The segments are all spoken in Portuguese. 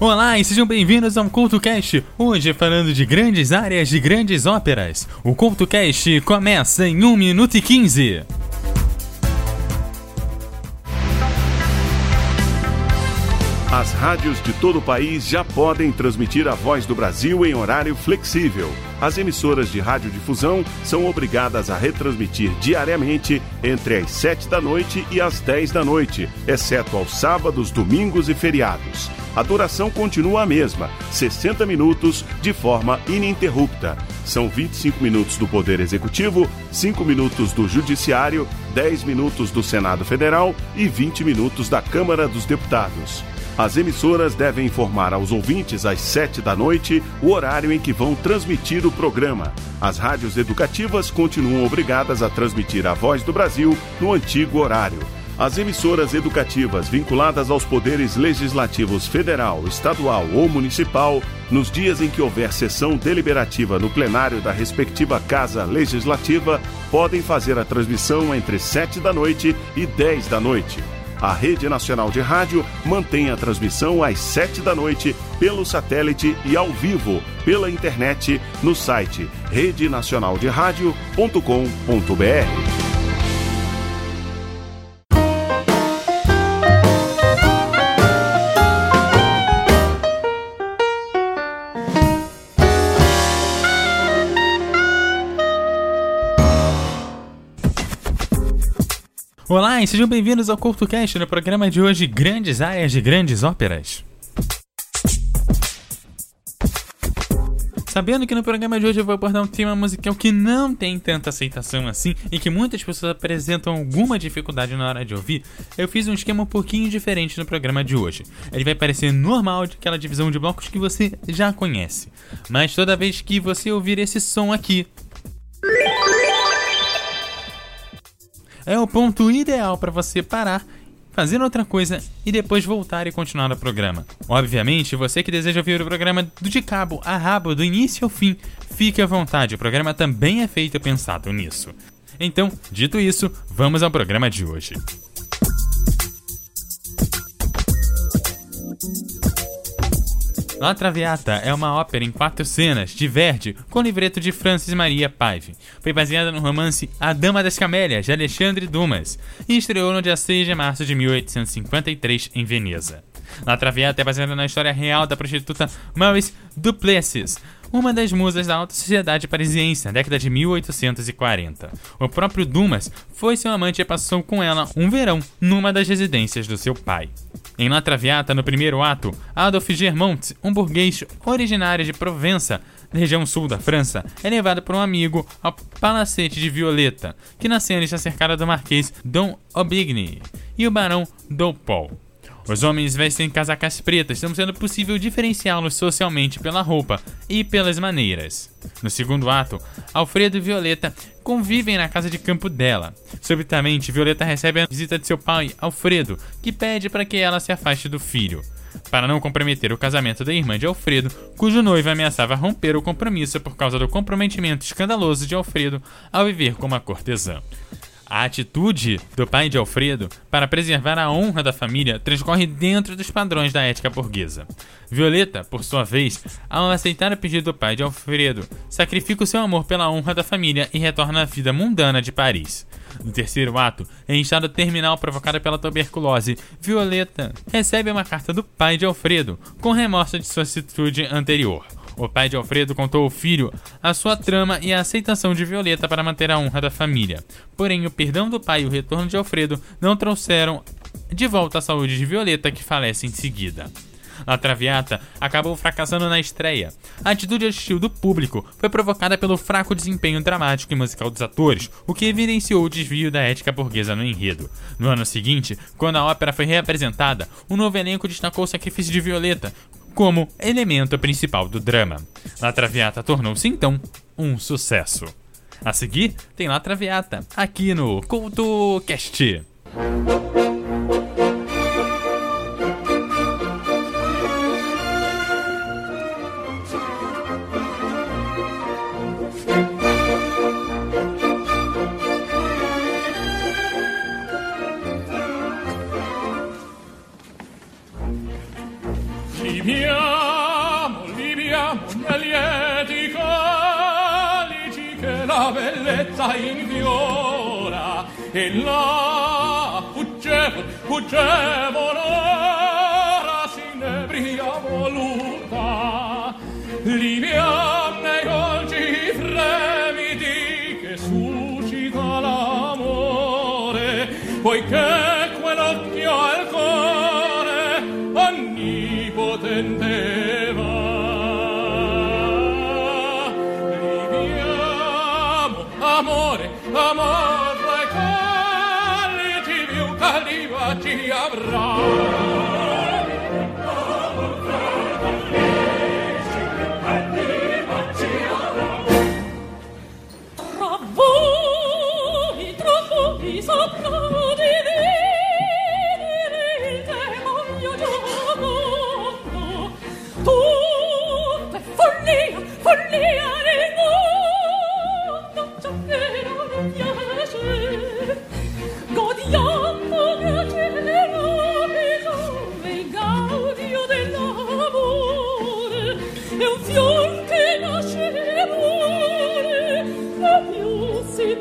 Olá e sejam bem-vindos ao CultoCast, hoje falando de grandes áreas de grandes óperas. O CultoCast começa em 1 minuto e 15. As rádios de todo o país já podem transmitir a voz do Brasil em horário flexível. As emissoras de radiodifusão são obrigadas a retransmitir diariamente entre as 7 da noite e as 10 da noite, exceto aos sábados, domingos e feriados. A duração continua a mesma, 60 minutos de forma ininterrupta. São 25 minutos do Poder Executivo, 5 minutos do Judiciário, 10 minutos do Senado Federal e 20 minutos da Câmara dos Deputados. As emissoras devem informar aos ouvintes às 7 da noite o horário em que vão transmitir o programa. As rádios educativas continuam obrigadas a transmitir a voz do Brasil no antigo horário. As emissoras educativas vinculadas aos poderes legislativos federal, estadual ou municipal, nos dias em que houver sessão deliberativa no plenário da respectiva Casa Legislativa, podem fazer a transmissão entre 7 da noite e 10 da noite. A Rede Nacional de Rádio mantém a transmissão às 7 da noite pelo satélite e ao vivo pela internet no site redenacionalderadio.com.br. Olá e sejam bem-vindos ao CultoCast, no programa de hoje Grandes Áreas de Grandes Óperas. Sabendo que no programa de hoje eu vou abordar um tema musical que não tem tanta aceitação assim e que muitas pessoas apresentam alguma dificuldade na hora de ouvir, eu fiz um esquema um pouquinho diferente no programa de hoje. Ele vai parecer normal de aquela divisão de blocos que você já conhece, mas toda vez que você ouvir esse som aqui, é o ponto ideal para você parar, fazer outra coisa e depois voltar e continuar o programa. Obviamente, você que deseja ouvir o programa do de cabo a rabo, do início ao fim, fique à vontade, o programa também é feito pensado nisso. Então, dito isso, vamos ao programa de hoje. La Traviata é uma ópera em quatro cenas, de Verdi, com livreto de Francis Maria Paive. Foi baseada no romance A Dama das Camélias, de Alexandre Dumas, e estreou no dia 6 de março de 1853 em Veneza. La Traviata é baseada na história real da prostituta Maurice Duplessis, uma das musas da alta sociedade parisiense na década de 1840. O próprio Dumas foi seu amante e passou com ela um verão numa das residências do seu pai. Em La Traviata, no primeiro ato, Adolphe Germont, um burguês originário de Provença, região sul da França, é levado por um amigo ao palacete de Violeta, que na cena está cercada do marquês Dom Aubigny e o barão Doupol. Os homens vestem casacas pretas, não sendo possível diferenciá-los socialmente pela roupa e pelas maneiras. No segundo ato, Alfredo e Violeta convivem na casa de campo dela. Subitamente, Violeta recebe a visita de seu pai, Alfredo, que pede para que ela se afaste do filho. Para não comprometer o casamento da irmã de Alfredo, cujo noivo ameaçava romper o compromisso por causa do comprometimento escandaloso de Alfredo ao viver como uma cortesã. A atitude do pai de Alfredo para preservar a honra da família transcorre dentro dos padrões da ética burguesa. Violeta, por sua vez, ao aceitar o pedido do pai de Alfredo, sacrifica o seu amor pela honra da família e retorna à vida mundana de Paris. No terceiro ato, em estado terminal provocado pela tuberculose, Violeta recebe uma carta do pai de Alfredo, com remorso de sua atitude anterior. O pai de Alfredo contou ao filho a sua trama e a aceitação de Violeta para manter a honra da família. Porém, o perdão do pai e o retorno de Alfredo não trouxeram de volta a saúde de Violeta, que falece em seguida. A Traviata acabou fracassando na estreia. A atitude hostil do público foi provocada pelo fraco desempenho dramático e musical dos atores, o que evidenciou o desvio da ética burguesa no enredo. No ano seguinte, quando a ópera foi reapresentada, o novo elenco destacou o sacrifício de Violeta como elemento principal do drama. La Traviata tornou-se então um sucesso. A seguir, tem La Traviata, aqui no CultoCast. Libiamo, e là fuggevol, fuggevol ora s'inebria voluta liviane colci fremiti che suscita l'amore poiché quell'occhio al cuore onnipotente amore, amore. Oh,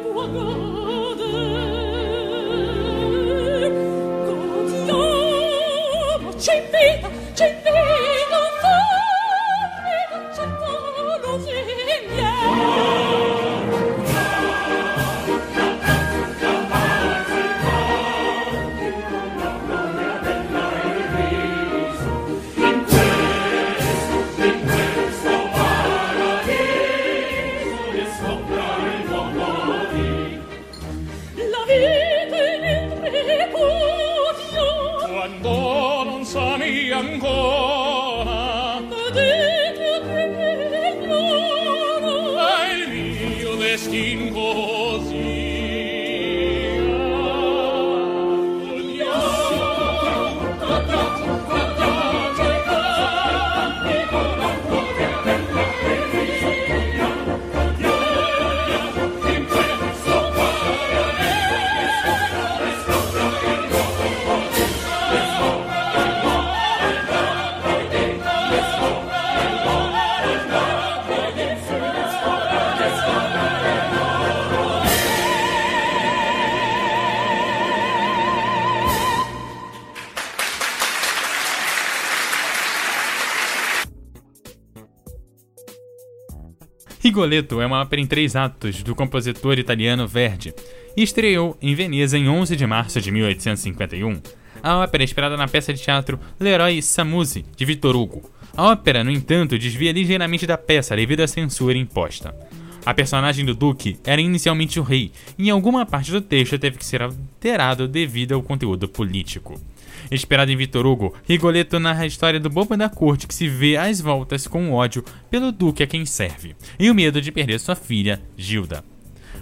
tuo cor Rigoletto é uma ópera em três atos do compositor italiano Verdi e estreou em Veneza em 11 de março de 1851. A ópera é inspirada na peça de teatro L'Héroe Samusi, de Victor Hugo. A ópera, no entanto, desvia ligeiramente da peça devido à censura imposta. A personagem do Duque era inicialmente o rei, e em alguma parte do texto teve que ser alterado devido ao conteúdo político. Inspirado em Victor Hugo, Rigoletto narra a história do bobo da corte que se vê às voltas com ódio pelo duque a quem serve, e o medo de perder sua filha, Gilda.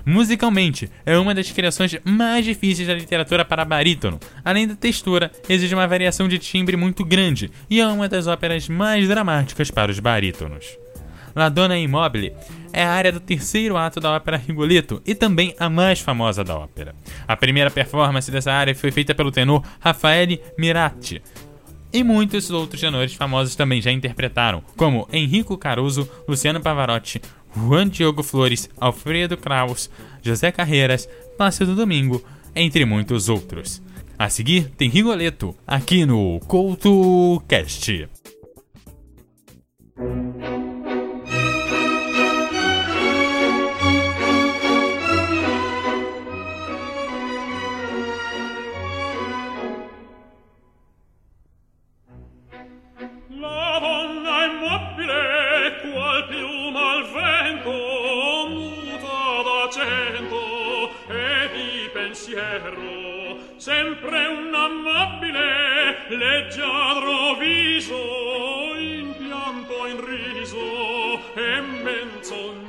Musicalmente, é uma das criações mais difíceis da literatura para barítono. Além da textura, exige uma variação de timbre muito grande e é uma das óperas mais dramáticas para os barítonos. La Donna Immobile é a área do terceiro ato da ópera Rigoletto e também a mais famosa da ópera. A primeira performance dessa área foi feita pelo tenor Raffaele Miratti. E muitos outros tenores famosos também já interpretaram, como Enrico Caruso, Luciano Pavarotti, Juan Diogo Flores, Alfredo Kraus, José Carreiras, Plácido Domingo, entre muitos outros. A seguir tem Rigoletto, aqui no CoutoCast. vero sempre un amabile leggiadro viso in pianto in riso e menzogna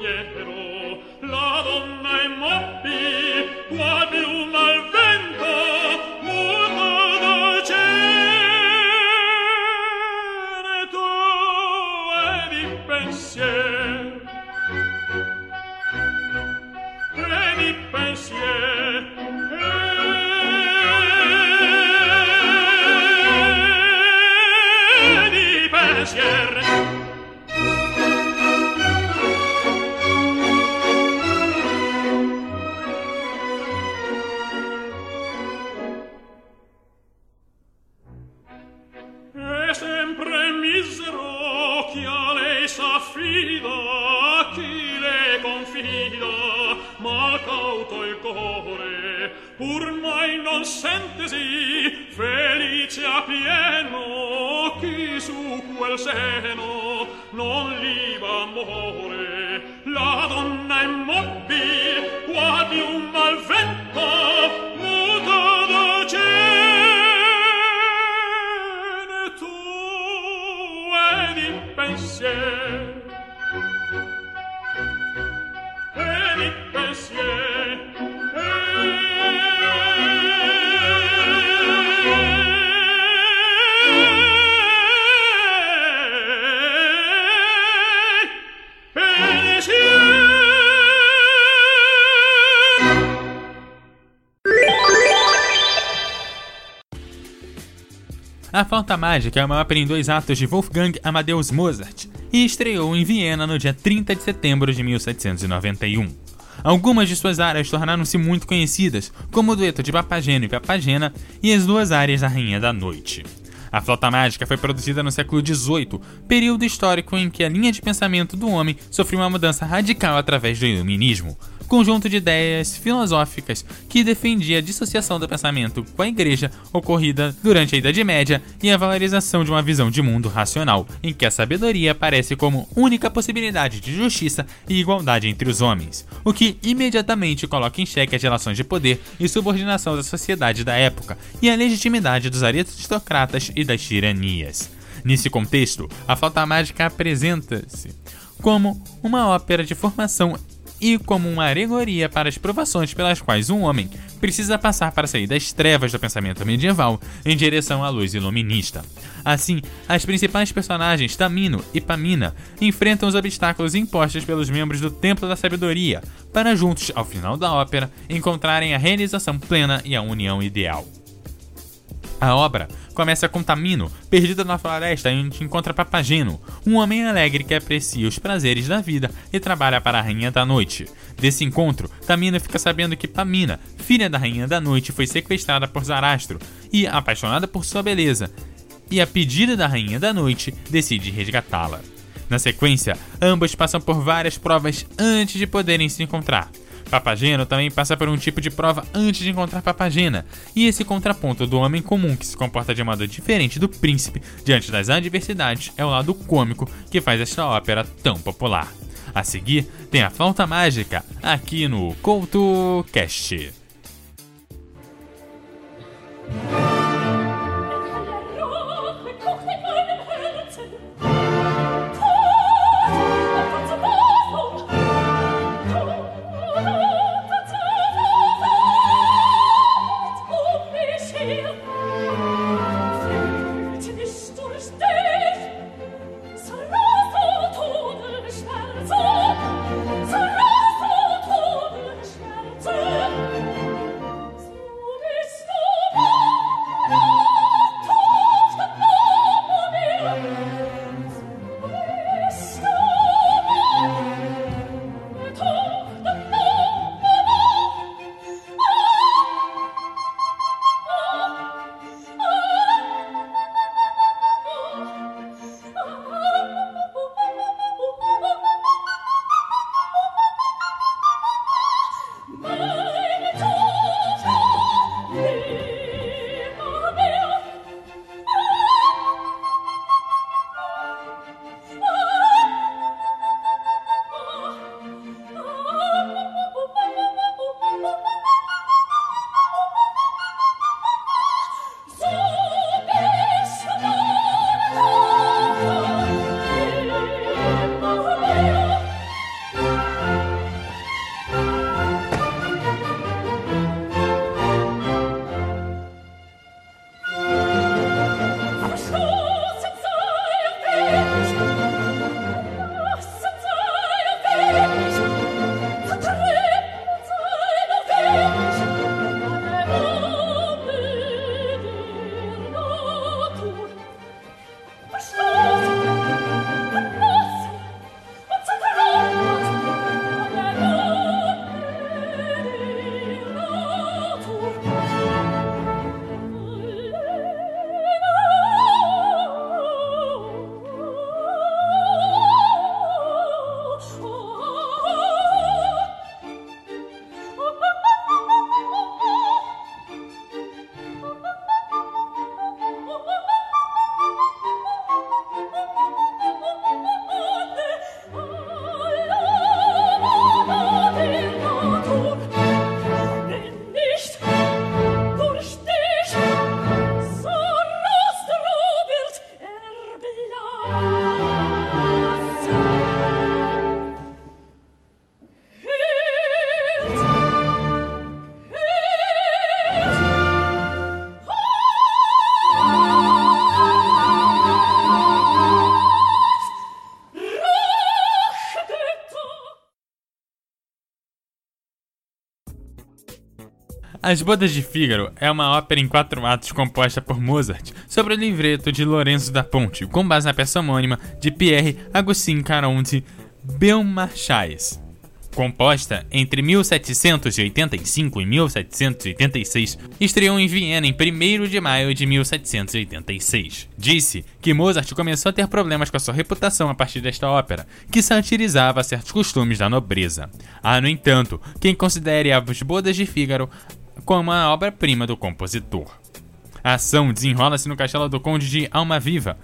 consente sì felice a pieno chi su quel seno non liba amore. La donna immobil qua di un malvento muta da tu ed in pensiero A Flauta Mágica é uma ópera em dois atos de Wolfgang Amadeus Mozart e estreou em Viena no dia 30 de setembro de 1791. Algumas de suas áreas tornaram-se muito conhecidas, como o dueto de Papageno e Papagena e as duas áreas da Rainha da Noite. A flauta mágica foi produzida no século XVIII, período histórico em que a linha de pensamento do homem sofreu uma mudança radical através do iluminismo, conjunto de ideias filosóficas que defendia a dissociação do pensamento com a igreja ocorrida durante a Idade Média e a valorização de uma visão de mundo racional, em que a sabedoria aparece como única possibilidade de justiça e igualdade entre os homens, o que imediatamente coloca em xeque as relações de poder e subordinação da sociedade da época e a legitimidade dos aristocratas e das tiranias. Nesse contexto, a flauta mágica apresenta-se como uma ópera de formação e como uma alegoria para as provações pelas quais um homem precisa passar para sair das trevas do pensamento medieval em direção à luz iluminista. Assim, as principais personagens Tamino e Pamina enfrentam os obstáculos impostos pelos membros do Templo da Sabedoria para juntos, ao final da ópera, encontrarem a realização plena e a união ideal. A obra começa com Tamino, perdido na floresta onde encontra Papageno, um homem alegre que aprecia os prazeres da vida e trabalha para a Rainha da Noite. Desse encontro, Tamino fica sabendo que Pamina, filha da Rainha da Noite, foi sequestrada por Zarastro e, apaixonada por sua beleza, e a pedido da Rainha da Noite, decide resgatá-la. Na sequência, ambos passam por várias provas antes de poderem se encontrar. Papageno também passa por um tipo de prova antes de encontrar Papagena, e esse contraponto do homem comum que se comporta de modo diferente do príncipe diante das adversidades é o lado cômico que faz esta ópera tão popular. A seguir, tem a flauta mágica aqui no CoutoCast. As Bodas de Fígaro é uma ópera em quatro atos composta por Mozart sobre o livreto de Lorenzo da Ponte, com base na peça homônima de Pierre Agustin Caronte Belmarchais. Composta entre 1785 e 1786, estreou em Viena em 1 de maio de 1786. Disse que Mozart começou a ter problemas com a sua reputação a partir desta ópera, que satirizava certos costumes da nobreza. Há, no entanto, quem considere As Bodas de Fígaro como a obra-prima do compositor. A ação desenrola-se no castelo do Conde de Almaviva,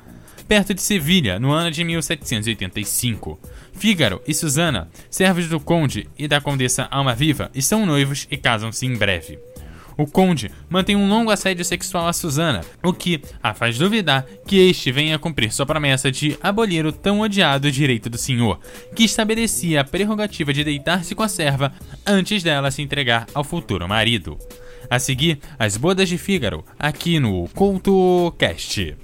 perto de Sevilha, no ano de 1785. Fígaro e Susana, servos do conde e da condessa Almaviva, estão noivos e casam-se em breve. O conde mantém um longo assédio sexual a Susana, o que a faz duvidar que este venha cumprir sua promessa de abolir o tão odiado direito do senhor, que estabelecia a prerrogativa de deitar-se com a serva antes dela se entregar ao futuro marido. A seguir, as bodas de Fígaro, aqui no Culto Cast.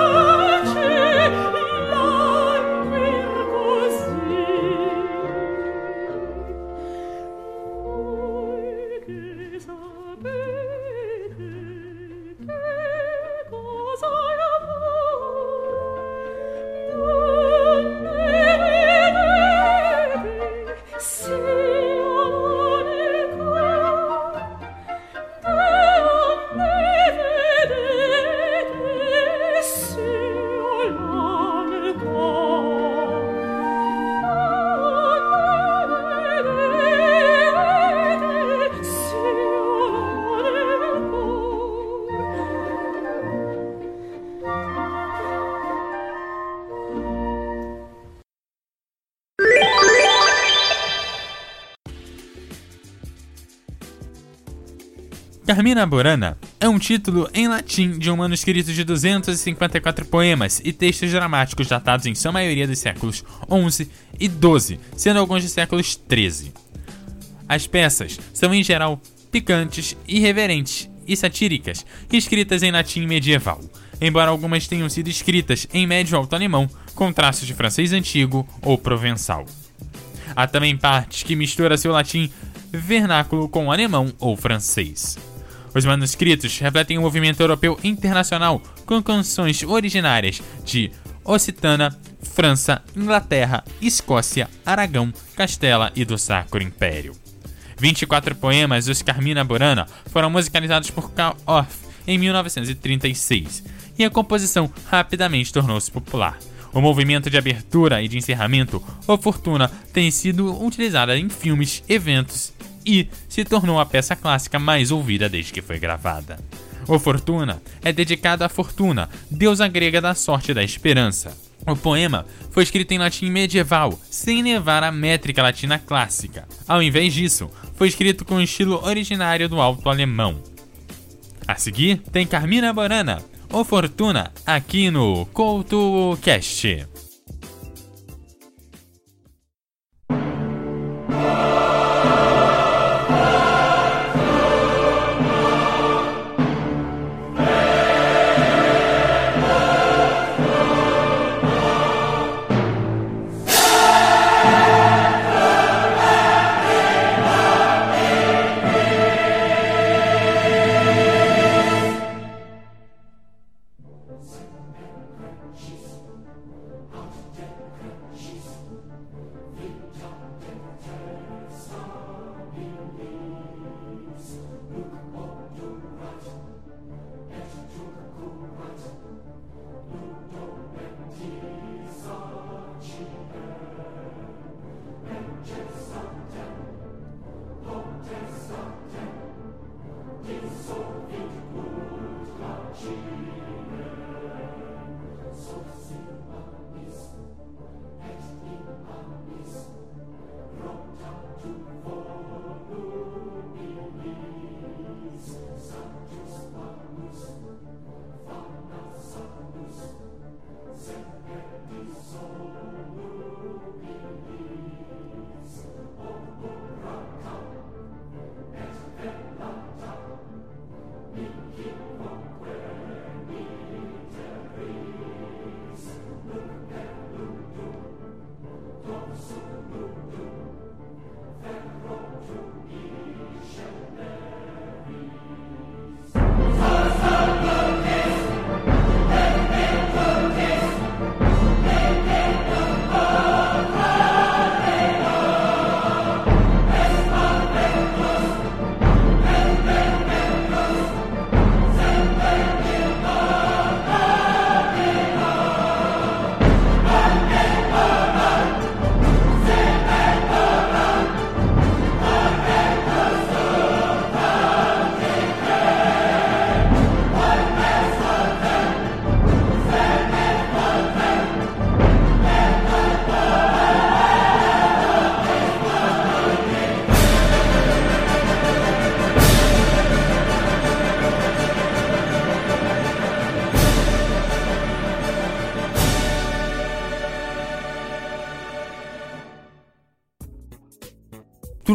Carmina Burana é um título em latim de um manuscrito de 254 poemas e textos dramáticos datados em sua maioria dos séculos XI e XII, sendo alguns dos séculos XIII. As peças são em geral picantes, irreverentes e satíricas, escritas em latim medieval, embora algumas tenham sido escritas em médio alto alemão com traços de francês antigo ou provençal. Há também partes que misturam seu latim vernáculo com alemão ou francês. Os manuscritos refletem o movimento europeu internacional com canções originárias de Occitana, França, Inglaterra, Escócia, Aragão, Castela e do Sacro Império. 24 poemas dos Carmina Burana foram musicalizados por Karl Orff em 1936 e a composição rapidamente tornou-se popular. O movimento de abertura e de encerramento, ou fortuna, tem sido utilizada em filmes, eventos e se tornou a peça clássica mais ouvida desde que foi gravada. O Fortuna é dedicado à Fortuna, deusa grega da sorte e da esperança. O poema foi escrito em latim medieval, sem levar a métrica latina clássica. Ao invés disso, foi escrito com o estilo originário do alto alemão. A seguir, tem Carmina Borana, O Fortuna, aqui no CoutoCast.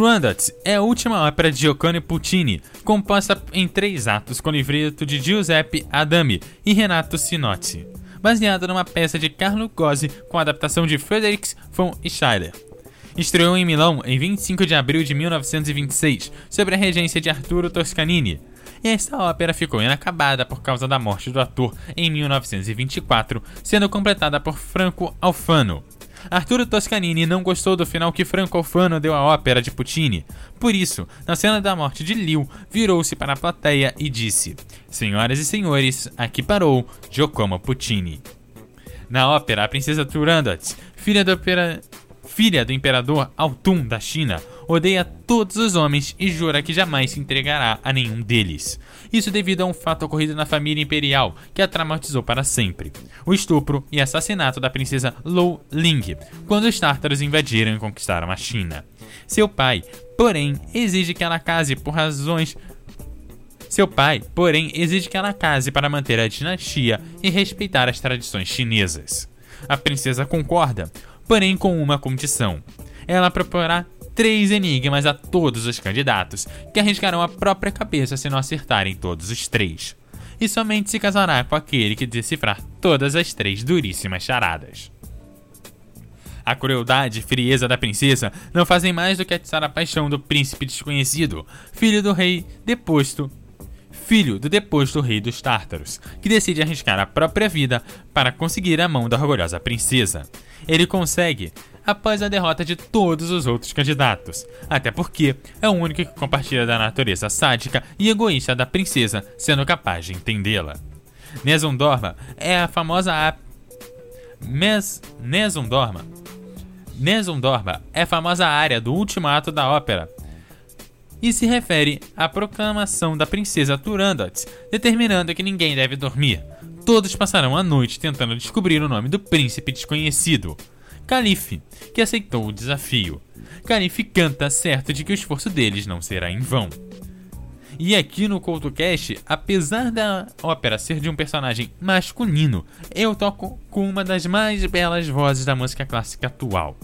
Turandot é a última ópera de Giovanni Puccini, composta em três atos com livreto de Giuseppe Adami e Renato Sinotti, baseada numa peça de Carlo Gozzi com adaptação de Friedrich von Schiller. Estreou em Milão em 25 de abril de 1926, sob a regência de Arturo Toscanini. E esta ópera ficou inacabada por causa da morte do ator em 1924, sendo completada por Franco Alfano. Arturo Toscanini não gostou do final que Franco Alfano deu à ópera de Puccini. Por isso, na cena da morte de Liu, virou-se para a plateia e disse: Senhoras e senhores, aqui parou Giacomo Puccini. Na ópera, a princesa Turandot, filha do, opera... filha do imperador Altum da China, odeia todos os homens e jura que jamais se entregará a nenhum deles. Isso devido a um fato ocorrido na família imperial que a traumatizou para sempre: o estupro e assassinato da princesa Lou Ling, quando os tártaros invadiram e conquistaram a China. Seu pai, porém, exige que ela case por razões seu pai, porém, exige que ela case para manter a dinastia e respeitar as tradições chinesas. A princesa concorda, porém com uma condição. Ela proporá três enigmas a todos os candidatos, que arriscarão a própria cabeça se não acertarem todos os três. E somente se casará com aquele que decifrar todas as três duríssimas charadas. A crueldade e frieza da princesa não fazem mais do que atiçar a paixão do príncipe desconhecido, filho do rei deposto filho do deposto rei dos Tártaros, que decide arriscar a própria vida para conseguir a mão da orgulhosa princesa. Ele consegue, após a derrota de todos os outros candidatos, até porque é o único que compartilha da natureza sádica e egoísta da princesa, sendo capaz de entendê-la. Nesundorma é a famosa ap... Mes... Nesundorma Nesundorma é a famosa área do último ato da ópera, e se refere à proclamação da princesa Turandot, determinando que ninguém deve dormir. Todos passarão a noite tentando descobrir o nome do príncipe desconhecido, Calife, que aceitou o desafio. Calife canta certo de que o esforço deles não será em vão. E aqui no CoutoCast, apesar da ópera ser de um personagem masculino, eu toco com uma das mais belas vozes da música clássica atual.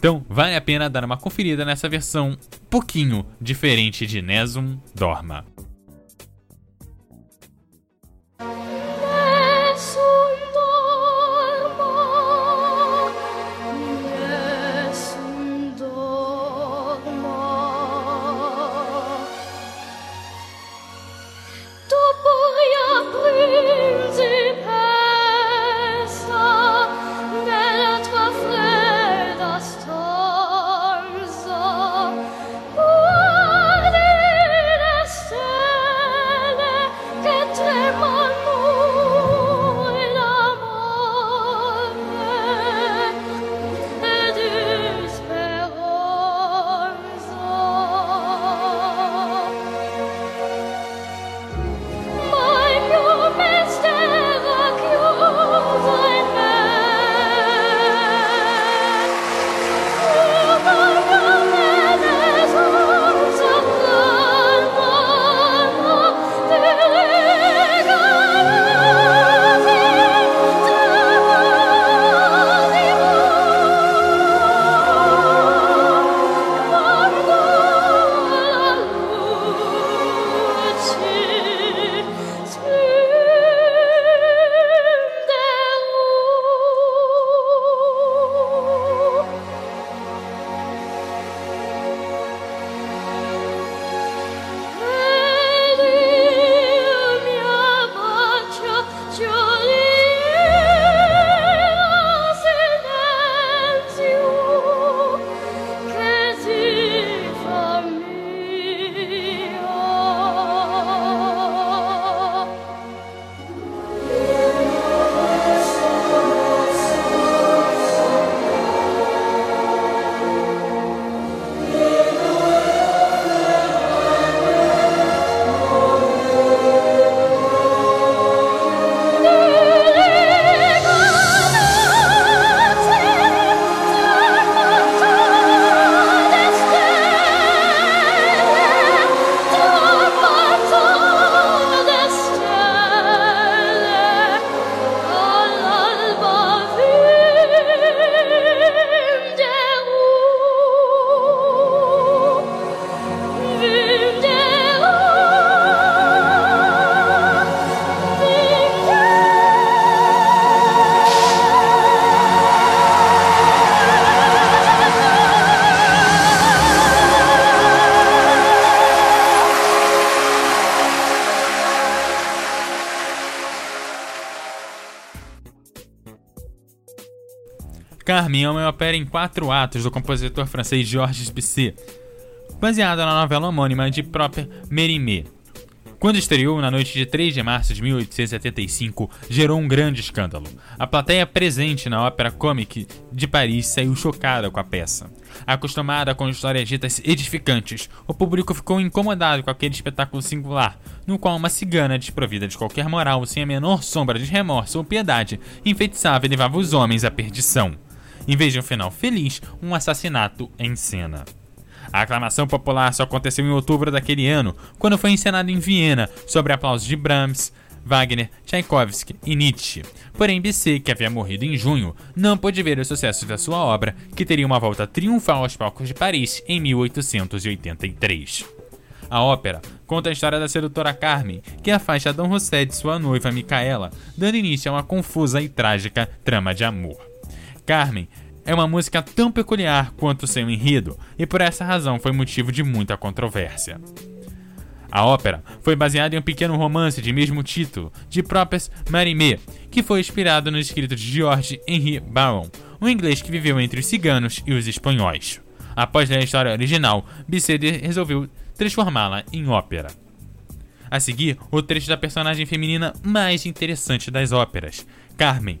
Então, vale a pena dar uma conferida nessa versão pouquinho diferente de Nesum Dorma. Carmen é uma ópera em quatro atos do compositor francês Georges Bizet, baseada na novela homônima de própria Mérimée. Quando estreou na noite de 3 de março de 1875, gerou um grande escândalo. A plateia presente na Ópera Comique de Paris saiu chocada com a peça. Acostumada com histórias ditas edificantes, o público ficou incomodado com aquele espetáculo singular, no qual uma cigana desprovida de qualquer moral, sem a menor sombra de remorso ou piedade, enfeitiçava e levava os homens à perdição. Em vez de um final feliz, um assassinato em cena. A aclamação popular só aconteceu em outubro daquele ano, quando foi encenado em Viena, sob aplausos de Brahms, Wagner, Tchaikovsky e Nietzsche. Porém, Bizet, que havia morrido em junho, não pôde ver o sucesso da sua obra, que teria uma volta triunfal aos palcos de Paris em 1883. A ópera conta a história da sedutora Carmen, que afasta Dom José de sua noiva Micaela, dando início a uma confusa e trágica trama de amor. Carmen é uma música tão peculiar quanto seu enredo, e por essa razão foi motivo de muita controvérsia. A ópera foi baseada em um pequeno romance de mesmo título, de próprias Marimé, que foi inspirado no escrito de George Henry Baron, um inglês que viveu entre os ciganos e os espanhóis. Após ler a história original, Biceder resolveu transformá-la em ópera. A seguir, o trecho da personagem feminina mais interessante das óperas, Carmen,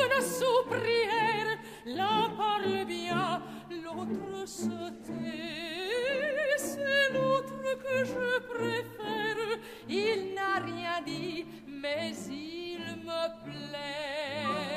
menace aux prières, l'un parle bien, l'autre se tait. C'est l'autre que je préfère, il n'a rien dit, mais il me plaît.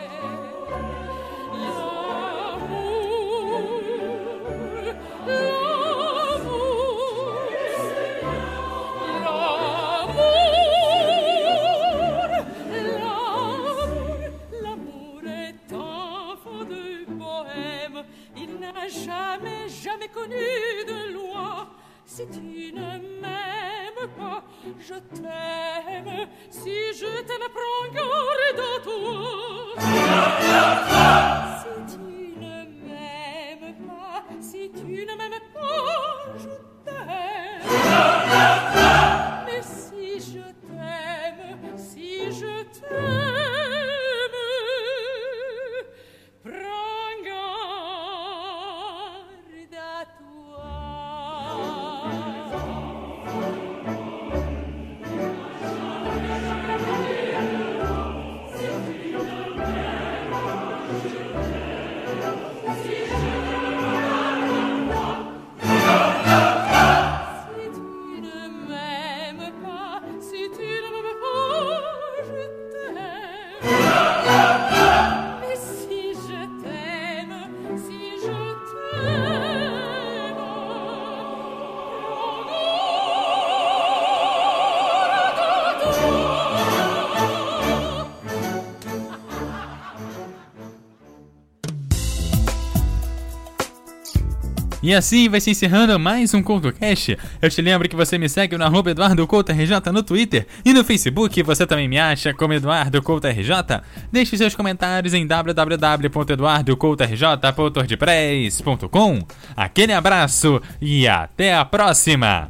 E assim vai se encerrando mais um CoutoCast. Eu te lembro que você me segue no arroba Eduardo Couto RJ no Twitter e no Facebook você também me acha como Eduardo Couto RJ. Deixe seus comentários em www.eduardocoutorj.wordpress.com. Aquele abraço e até a próxima!